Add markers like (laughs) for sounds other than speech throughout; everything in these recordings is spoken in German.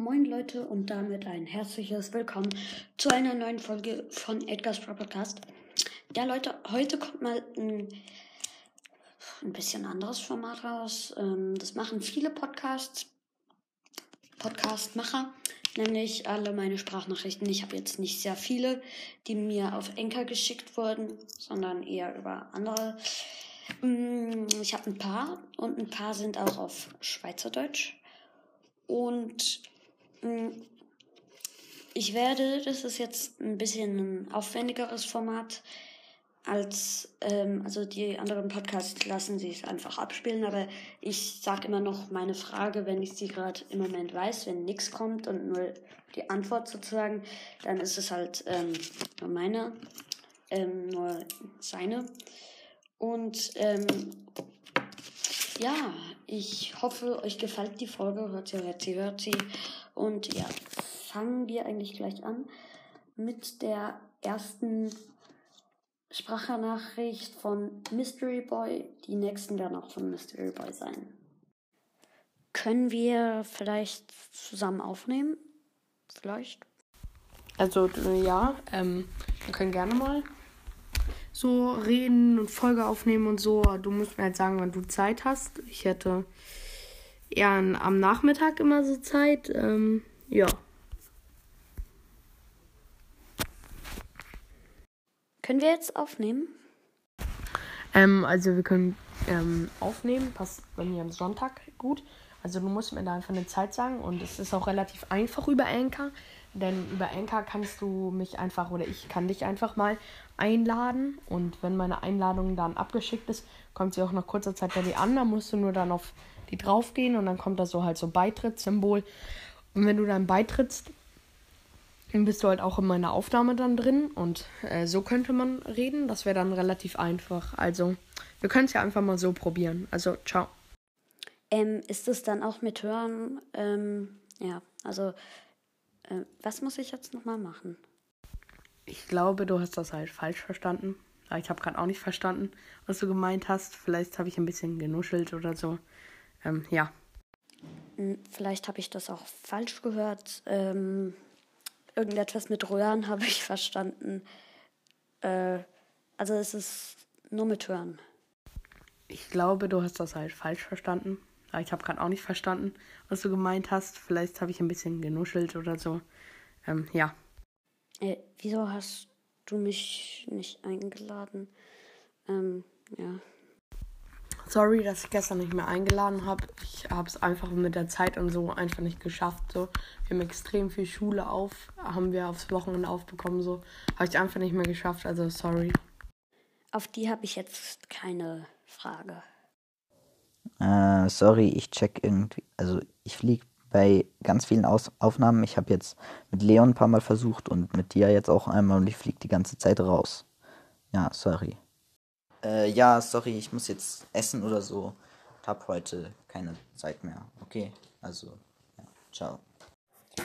Moin Leute und damit ein herzliches Willkommen zu einer neuen Folge von Edgar's Pro Podcast. Ja Leute, heute kommt mal ein, ein bisschen anderes Format raus. Ähm, das machen viele Podcasts, Podcastmacher, nämlich alle meine Sprachnachrichten. Ich habe jetzt nicht sehr viele, die mir auf Enker geschickt wurden, sondern eher über andere. Mm, ich habe ein paar und ein paar sind auch auf Schweizerdeutsch. Und ich werde, das ist jetzt ein bisschen ein aufwendigeres Format als, ähm, also die anderen Podcasts lassen sich es einfach abspielen, aber ich sage immer noch meine Frage, wenn ich sie gerade im Moment weiß, wenn nichts kommt und nur die Antwort sozusagen, dann ist es halt ähm, nur meine, ähm, nur seine. Und ähm, ja, ich hoffe, euch gefällt die Folge. Hört sie, hört sie, hört sie. Und ja, fangen wir eigentlich gleich an mit der ersten Sprachnachricht von Mystery Boy. Die nächsten werden auch von Mystery Boy sein. Können wir vielleicht zusammen aufnehmen? Vielleicht? Also ja, ähm, wir können gerne mal so reden und Folge aufnehmen und so. Du musst mir halt sagen, wann du Zeit hast. Ich hätte eher am Nachmittag immer so Zeit. Ähm, ja. Können wir jetzt aufnehmen? Ähm, also wir können ähm, aufnehmen. Passt bei mir am Sonntag gut. Also du musst mir da einfach eine Zeit sagen und es ist auch relativ einfach über Anchor, denn über Anchor kannst du mich einfach oder ich kann dich einfach mal einladen und wenn meine Einladung dann abgeschickt ist, kommt sie auch nach kurzer Zeit bei dir an. Da musst du nur dann auf die draufgehen und dann kommt da so halt so Beitrittssymbol. Und wenn du dann beitrittst, dann bist du halt auch in meiner Aufnahme dann drin und äh, so könnte man reden. Das wäre dann relativ einfach. Also wir können es ja einfach mal so probieren. Also ciao. Ähm, ist es dann auch mit Hören? Ähm, ja, also äh, was muss ich jetzt nochmal machen? Ich glaube, du hast das halt falsch verstanden. Ich habe gerade auch nicht verstanden, was du gemeint hast. Vielleicht habe ich ein bisschen genuschelt oder so. Ähm, ja. Hm, vielleicht habe ich das auch falsch gehört. Ähm, irgendetwas mit Röhren (laughs) habe ich verstanden. Äh, also es ist nur mit Hören. Ich glaube, du hast das halt falsch verstanden. Ich habe gerade auch nicht verstanden, was du gemeint hast. Vielleicht habe ich ein bisschen genuschelt oder so. Ähm, ja. Äh, wieso hast du mich nicht eingeladen? Ähm, ja. Sorry, dass ich gestern nicht mehr eingeladen habe. Ich habe es einfach mit der Zeit und so einfach nicht geschafft. So, wir haben extrem viel Schule auf, haben wir aufs Wochenende aufbekommen. So, habe ich einfach nicht mehr geschafft. Also sorry. Auf die habe ich jetzt keine Frage. Äh, sorry, ich check irgendwie. Also ich fliege bei ganz vielen Aus Aufnahmen. Ich habe jetzt mit Leon ein paar Mal versucht und mit dir jetzt auch einmal und ich fliege die ganze Zeit raus. Ja, sorry. Äh, ja, sorry, ich muss jetzt essen oder so. Ich habe heute keine Zeit mehr. Okay, also, ja, ciao.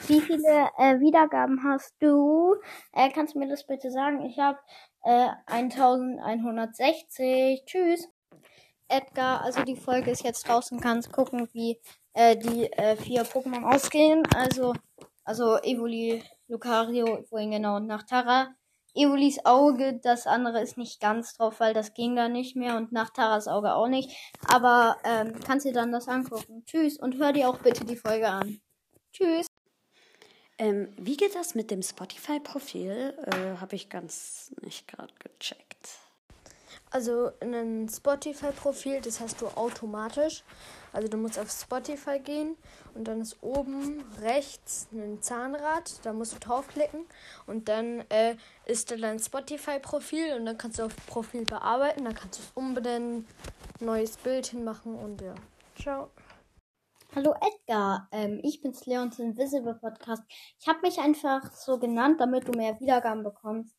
Wie viele äh, Wiedergaben hast du? Äh, kannst du mir das bitte sagen? Ich habe äh, 1160. Tschüss. Edgar, also die Folge ist jetzt draußen, kannst gucken, wie äh, die äh, vier Pokémon ausgehen. Also, also Evoli, Lucario, wohin genau und Nachtara. Evolis Auge, das andere ist nicht ganz drauf, weil das ging da nicht mehr und Nachtaras Auge auch nicht. Aber ähm, kannst dir dann das angucken. Tschüss und hör dir auch bitte die Folge an. Tschüss. Ähm, wie geht das mit dem Spotify-Profil? Äh, Habe ich ganz nicht gerade gecheckt. Also ein Spotify-Profil, das hast du automatisch. Also du musst auf Spotify gehen und dann ist oben rechts ein Zahnrad, da musst du draufklicken und dann äh, ist da dein Spotify-Profil und dann kannst du auf Profil bearbeiten, dann kannst du es umbenennen, neues Bild hinmachen und ja. Ciao. Hallo Edgar, ähm, ich bin's Leons Invisible Podcast. Ich habe mich einfach so genannt, damit du mehr Wiedergaben bekommst.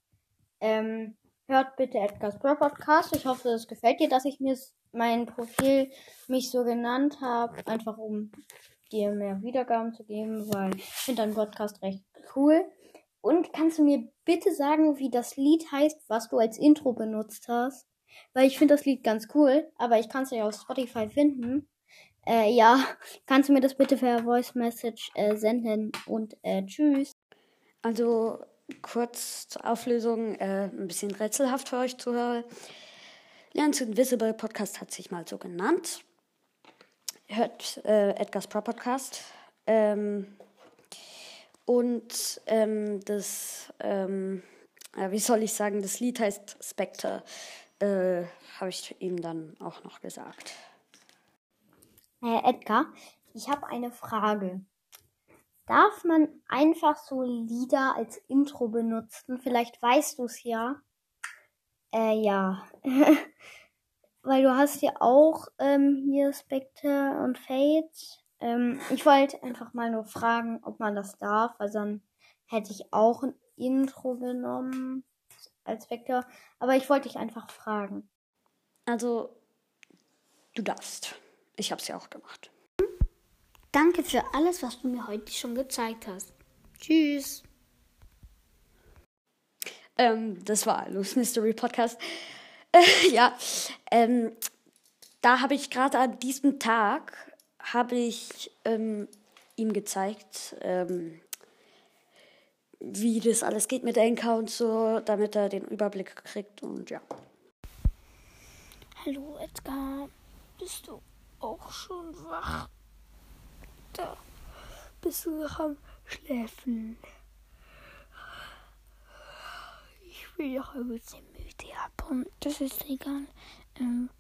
Ähm, hört bitte Edgar's Pro Podcast. Ich hoffe, es gefällt dir, dass ich mir mein Profil mich so genannt habe, einfach um dir mehr Wiedergaben zu geben, weil ich finde deinen Podcast recht cool. Und kannst du mir bitte sagen, wie das Lied heißt, was du als Intro benutzt hast? Weil ich finde das Lied ganz cool, aber ich kann es ja auf Spotify finden. Äh, ja, (laughs) kannst du mir das bitte per Voice Message äh, senden und äh, tschüss. Also kurz zur Auflösung, äh, ein bisschen rätselhaft für euch Zuhörer. Leons Invisible Podcast hat sich mal so genannt. Hört äh, Edgar's Pro Podcast. Ähm, und ähm, das, ähm, ja, wie soll ich sagen, das Lied heißt Spectre. Äh, Habe ich ihm dann auch noch gesagt. Äh, Edgar, ich habe eine Frage. Darf man einfach so Lieder als Intro benutzen? Vielleicht weißt du es ja. Äh, ja. (laughs) Weil du hast ja auch ähm, hier Spectre und Fate. Ähm, ich wollte einfach mal nur fragen, ob man das darf, weil dann hätte ich auch ein Intro genommen als Spectre. Aber ich wollte dich einfach fragen. Also, du darfst. Ich habe es ja auch gemacht. Danke für alles, was du mir heute schon gezeigt hast. Tschüss. Ähm, das war Loose Mystery Podcast. (laughs) Äh, ja, ähm, da habe ich gerade an diesem Tag habe ich ähm, ihm gezeigt, ähm, wie das alles geht mit Enka und so, damit er den Überblick kriegt und ja. Hallo Edgar, bist du auch schon wach? Du noch am Schläfen. Ich bin noch ein bisschen müde ab und das ist egal. Ähm,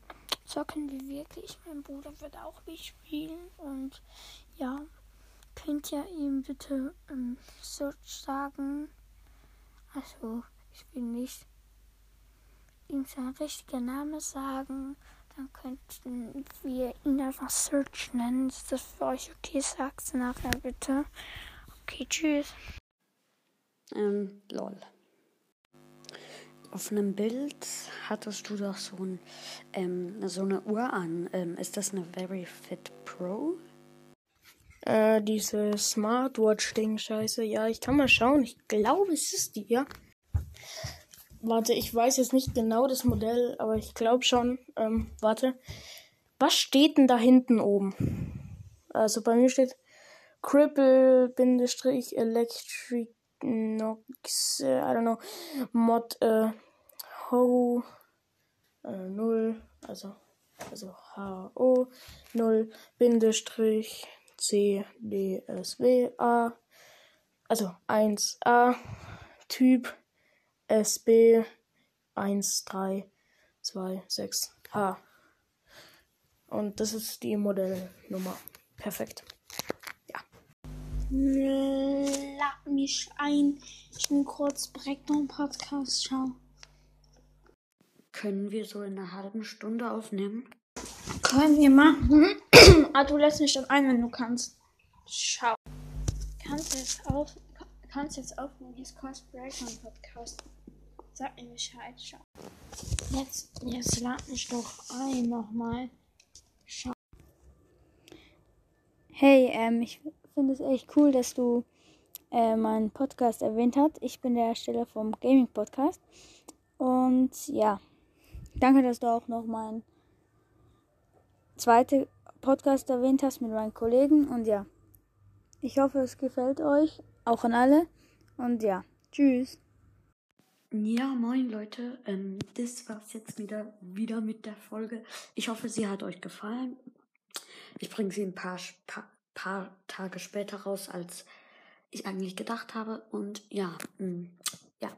zocken wir wirklich. Mein Bruder wird auch mitspielen und ja, könnt ihr ihm bitte ähm, Search sagen. Also, ich will nicht ihm sein richtiger Name sagen. Dann könnten wir ihn einfach Search nennen. Ist das für euch okay? Sag's nachher bitte. Okay, tschüss. Ähm, lol. Auf einem Bild hattest du doch so, ein, ähm, so eine Uhr an. Ähm, ist das eine Very Fit Pro? Äh, diese Smartwatch-Ding, scheiße. Ja, ich kann mal schauen. Ich glaube, es ist die, ja. Warte, ich weiß jetzt nicht genau das Modell, aber ich glaube schon. Ähm, warte. Was steht denn da hinten oben? Also bei mir steht Cripple-Electric Nox, äh, I don't know, Mod äh, Ho äh, 0, also, also HO 0 Bindestrich C D S W A, also 1A Typ SB 1326H. Und das ist die Modellnummer. Perfekt. Lad mich ein. Ich will kurz Breakdown Podcast schauen. Können wir so in einer halben Stunde aufnehmen? Können wir machen. ah, du lässt mich dann ein, wenn du kannst. Schau. Kannst jetzt auf. Kannst jetzt aufnehmen. Hier ist kurz Breakdown Podcast. Sag mir Bescheid. Schau. Jetzt, jetzt lad mich doch ein nochmal. Schau. Hey, ähm, ich finde es echt cool, dass du äh, meinen Podcast erwähnt hast. Ich bin der Ersteller vom Gaming Podcast. Und ja, danke, dass du auch noch meinen zweiten Podcast erwähnt hast mit meinen Kollegen. Und ja, ich hoffe, es gefällt euch, auch an alle. Und ja, tschüss. Ja, moin Leute. Ähm, das war's jetzt wieder, wieder mit der Folge. Ich hoffe, sie hat euch gefallen. Ich bringe sie ein paar, paar, paar Tage später raus, als ich eigentlich gedacht habe. Und ja, mh, ja.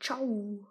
Ciao.